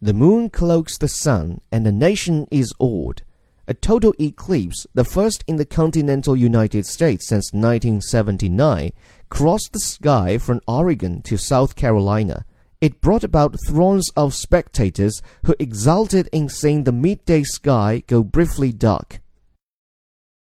The moon cloaks the sun, and the nation is awed. A total eclipse, the first in the continental United States since 1979, crossed the sky from Oregon to South Carolina. It brought about throngs of spectators who exulted in seeing the midday sky go briefly dark.